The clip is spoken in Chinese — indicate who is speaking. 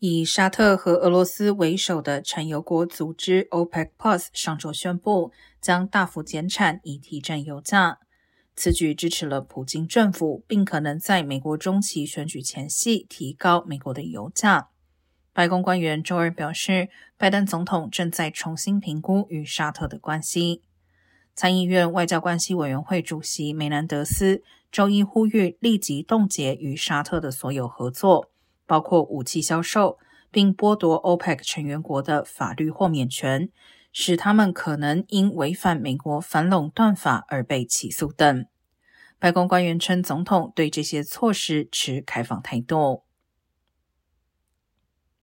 Speaker 1: 以沙特和俄罗斯为首的产油国组织 OPEC Plus 上周宣布，将大幅减产以提振油价。此举支持了普京政府，并可能在美国中期选举前夕提高美国的油价。白宫官员周二表示，拜登总统正在重新评估与沙特的关系。参议院外交关系委员会主席梅南德斯周一呼吁立即冻结与沙特的所有合作。包括武器销售，并剥夺 OPEC 成员国的法律豁免权，使他们可能因违反美国反垄断法而被起诉等。白宫官员称，总统对这些措施持开放态度。